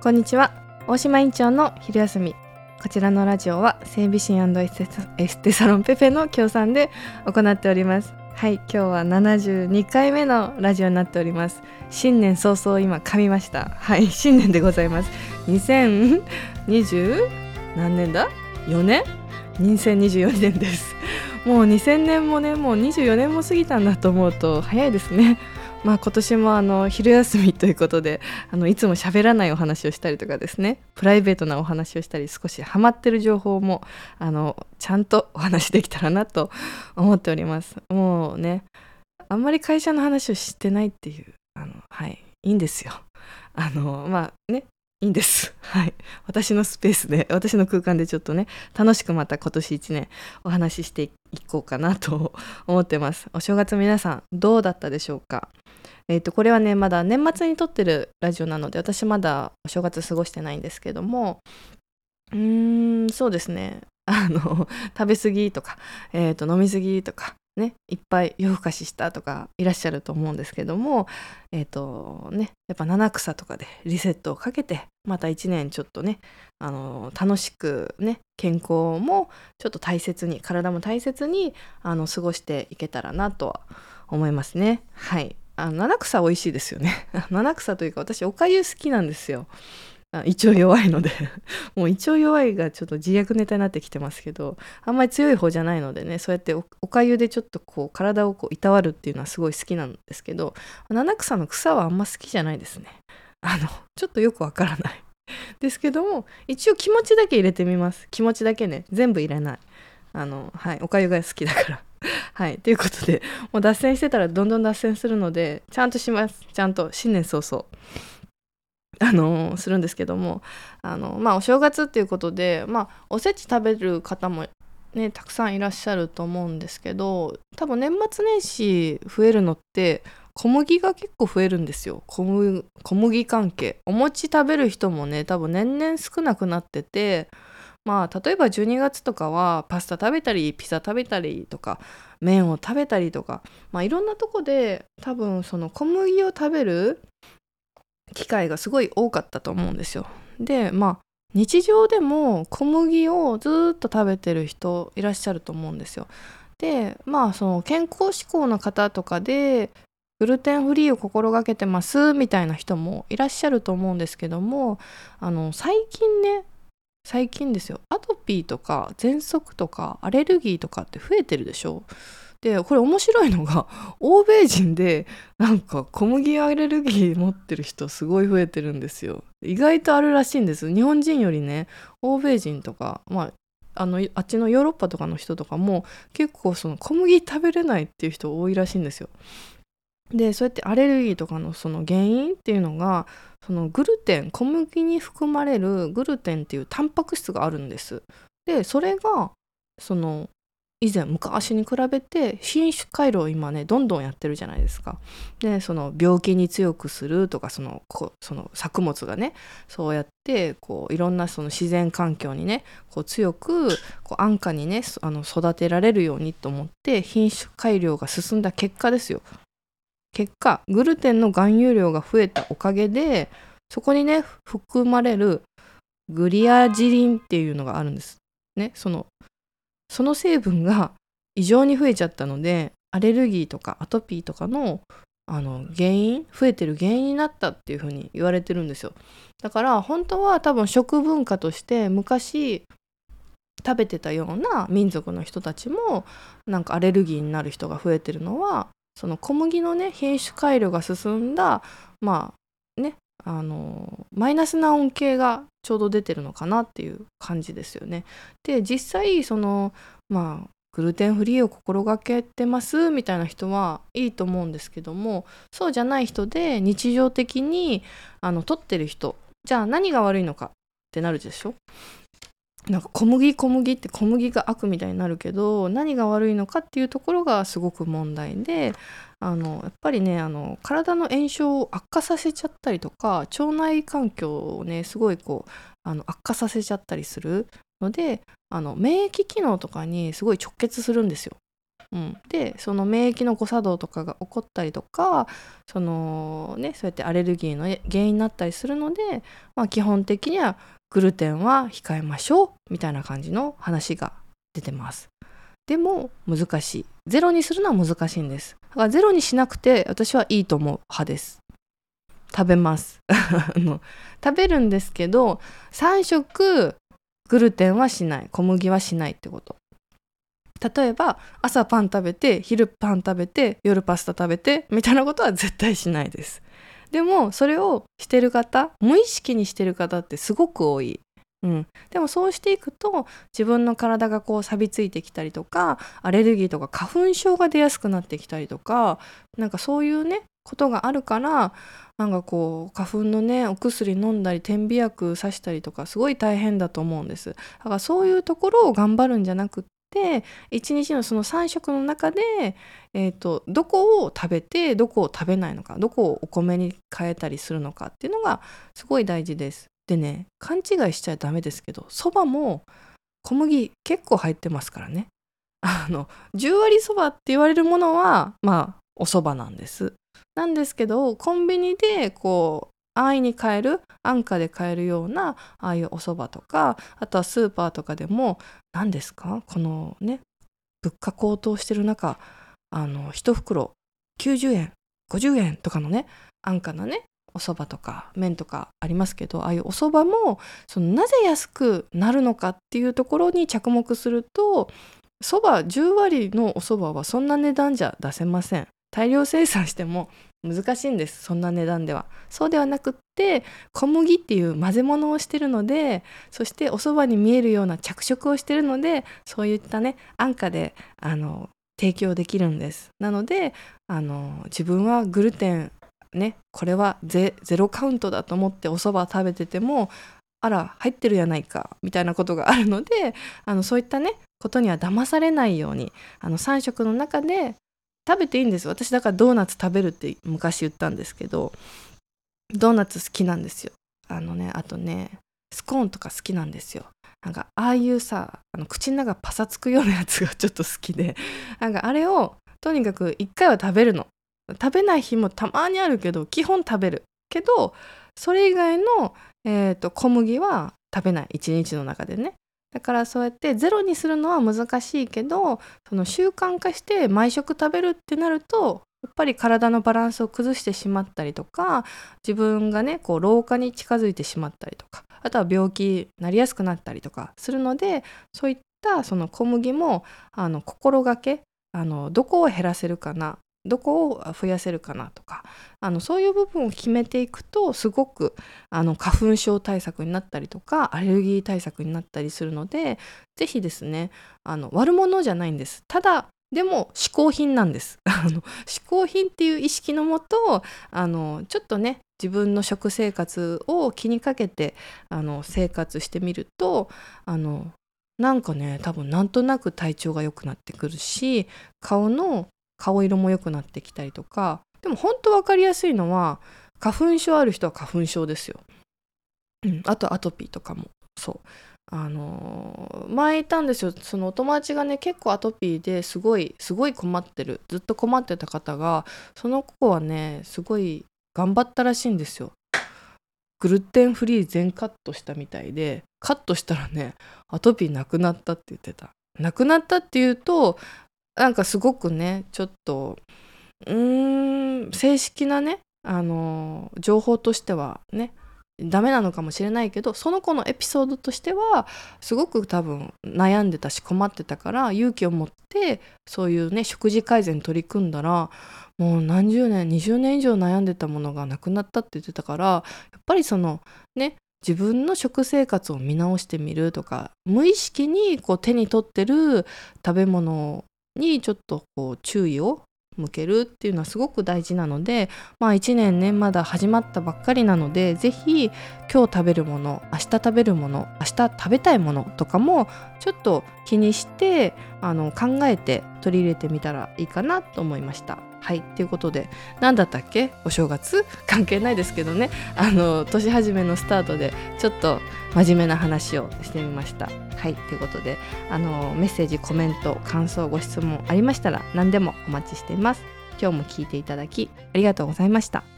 こんにちは。大島院長の昼休み。こちらのラジオは整備士エステエステサロンペペの協賛で行っております。はい今日は72回目のラジオになっております。新年早々今噛みました。はい新年でございます。2020何年だ？4年？2024年です。もう2000年もねもう24年も過ぎたんだと思うと早いですね。まあ、今年もあの昼休みということで あのいつも喋らないお話をしたりとかですねプライベートなお話をしたり少しハマってる情報もあのちゃんとお話できたらなと思っております。もうねあんまり会社の話をしてないっていうあのはいいいんですよ。あのまあねいいんです。はい。私のスペースで、私の空間でちょっとね、楽しくまた今年1年お話ししていこうかなと 思ってます。お正月皆さん、どうだったでしょうか？えっ、ー、と、これはね、まだ年末に撮ってるラジオなので、私まだお正月過ごしてないんですけども、うーん、そうですね。あの、食べ過ぎとか、えっ、ー、と、飲み過ぎとか、ね、いっぱい夜更かししたとかいらっしゃると思うんですけども、えっ、ー、とね、やっぱ七草とかでリセットをかけて、また一年ちょっとね、あの楽しくね、健康もちょっと大切に、体も大切にあの過ごしていけたらなとは思いますね。はい。あ七草美味しいですよね。七草というか私おかゆ好きなんですよ。胃腸弱いので。もう胃腸弱いがちょっと自虐ネタになってきてますけどあんまり強い方じゃないのでねそうやっておかゆでちょっとこう体をこういたわるっていうのはすごい好きなんですけど七草の草はあんま好きじゃないですね。あのちょっとよくわからない。ですけども一応気持ちだけ入れてみます。気持ちだけね全部入れない。あのはいおかゆが好きだから。はいということでもう脱線してたらどんどん脱線するのでちゃんとします。ちゃんと新年早々。あのするんですけどもあのまあお正月っていうことでまあおせち食べる方もねたくさんいらっしゃると思うんですけど多分年末年始増えるのって小麦が結構増えるんですよ。小麦小麦関係。お餅食べる人もね多分年々少なくなっててまあ例えば12月とかはパスタ食べたりピザ食べたりとか麺を食べたりとかまあいろんなとこで多分その小麦を食べる機会がすごい多かったと思うんですよ。でまあ日常でも小麦をずっと食べてる人いらっしゃると思うんですよ。でまあその健康志向の方とかでグルテンフリーを心がけてますみたいな人もいらっしゃると思うんですけどもあの最近ね最近ですよアトピーとか喘息とかアレルギーとかって増えてるでしょでこれ面白いのが 欧米人でなんか小麦アレルギー持ってる人すごい増えてるんですよ。意外とあるらしいんです。日本人よりね欧米人とかまああのあっちのヨーロッパとかの人とかも結構その小麦食べれないっていう人多いらしいんですよ。でそうやってアレルギーとかのその原因っていうのがそのグルテン小麦に含まれるグルテンっていうタンパク質があるんです。でそれがその以前昔に比べて品種改良を今ねどんどんやってるじゃないですか。でその病気に強くするとかそのこその作物がねそうやってこういろんなその自然環境にねこう強くこう安価にねあの育てられるようにと思って品種改良が進んだ結果ですよ。結果グルテンの含有量が増えたおかげでそこにね含まれるグリアジリンっていうのがあるんです。ね、そのその成分が異常に増えちゃったのでアレルギーとかアトピーとかのあの原因増えてる原因になったっていうふうに言われてるんですよ。だから本当は多分食文化として昔食べてたような民族の人たちもなんかアレルギーになる人が増えてるのはその小麦のね品種改良が進んだまああのマイナスな恩恵がちょうど出てるのかなっていう感じですよね。で実際そのまあグルテンフリーを心がけてますみたいな人はいいと思うんですけどもそうじゃない人で日常的にあの取ってる人じゃあ何が悪いのかってなるでしょ？なんか小麦小麦って小麦が悪みたいになるけど何が悪いのかっていうところがすごく問題であのやっぱりねあの体の炎症を悪化させちゃったりとか腸内環境をねすごいこうあの悪化させちゃったりするのであの免疫機能とかにすごい直結するんですよ。うん、でその免疫の誤作動とかが起こったりとかその、ね、そうやってアレルギーの原因になったりするので、まあ、基本的にはグルテンは控えましょうみたいな感じの話が出てます。でも難しい。ゼロにするのは難しいんです。だからゼロにしなくて私はいいと思う派です。食べます 食べるんですけど3食グルテンはしない小麦はしないってこと例えば朝パン食べて昼パン食べて夜パスタ食べてみたいなことは絶対しないですでもそれをしてる方無意識にしてる方ってすごく多い。うん、でもそうしていくと自分の体がこう錆びついてきたりとかアレルギーとか花粉症が出やすくなってきたりとかなんかそういうねことがあるからなんかこう花粉のねお薬飲んだり点鼻薬さしたりとかすごい大変だと思うんです。だからそういうところを頑張るんじゃなくって一日のその3食の中で、えー、どこを食べてどこを食べないのかどこをお米に変えたりするのかっていうのがすごい大事です。でね勘違いしちゃダメですけどそばも小麦結構入ってますからね。あの10割そばって言われるものはまあお蕎麦なんです。なんですけどコンビニでこう安易に買える安価で買えるようなああいうお蕎麦とかあとはスーパーとかでも何ですか？このね物価高騰してる中あの1袋90円50円とかのね安価なねお蕎麦とか麺とかありますけどああいうお蕎麦もそのなぜ安くなるのかっていうところに着目するとそば10割のお蕎麦はそんな値段じゃ出せません。大量生産しても難しいんですそんな値段では。そうではなくって小麦っていう混ぜ物をしてるのでそしてお蕎麦に見えるような着色をしてるのでそういったね安価であの提供できるんです。なのであの自分はグルテンねこれはゼロカウントだと思ってお蕎麦食べててもあら入ってるやないかみたいなことがあるのであのそういったねことには騙されないようにあの3食の中で食べていいんです私だからドーナツ食べるって昔言ったんですけどドーナツ好きなんですよ。あのねあとねスコーンとか好きなんですよ。なんかああいうさあの口の中パサつくようなやつがちょっと好きでなんかあれをとにかく1回は食べるの。食べない日もたまにあるけど基本食べる。けどそれ以外の、えーと、小麦は食べない。一日の中でね。だからそうやってゼロにするのは難しいけどその習慣化して毎食食べるってなるとやっぱり体のバランスを崩してしまったりとか自分がねこう老化に近づいてしまったりとかあとは病気になりやすくなったりとかするのでそういったその小麦もあの心がけあのどこを減らせるかなどこを増やせるかなとかあのそういう部分を決めていくとすごくあの花粉症対策になったりとかアレルギー対策になったりするので是非ですねあの悪者じゃないんです。ただでも嗜好品なんです。あの嗜好品っていう意識のもとあのちょっとね自分の食生活を気にかけてあの生活してみるとあのなんかね多分なんとなく体調が良くなってくるし顔の顔色も良くなってきたりとか。でも本当分かりやすいのは花粉症ある人は花粉症ですよ。あとアトピーとかも。そう。あのー、前いたんですよ。そのお友達がね結構アトピーですごいすごい困ってる。ずっと困ってた方がその子はねすごい頑張ったらしいんですよ。グルテンフリー全カットしたみたいでカットしたらねアトピーなくなったって言ってた。なくなったっていうとなんかすごくねちょっとうーん正式なねあの情報としてはねダメなのかもしれないけどその子のエピソードとしてはすごく多分悩んでたし困ってたから勇気を持ってそういうね食事改善取り組んだらもう何十年20年以上悩んでたものがなくなったって言ってたからやっぱりそのね自分の食生活を見直してみるとか無意識にこう手に取ってる食べ物にちょっとこう注意を向けるっていうのはすごく大事なのでまあ1年ねまだ始まったばっかりなので是非今日食べるもの明日食べるもの明日食べたいものとかもちょっと気にしてあの考えて取り入れてみたらいいかなと思いました。はいということで何だったっけ？お正月？関係ないですけどね。あの年始めのスタートでちょっと真面目な話をしてみました。はいということであのメッセージコメント感想ご質問ありましたら何でもお待ちしています。今日も聞いていただきありがとうございました。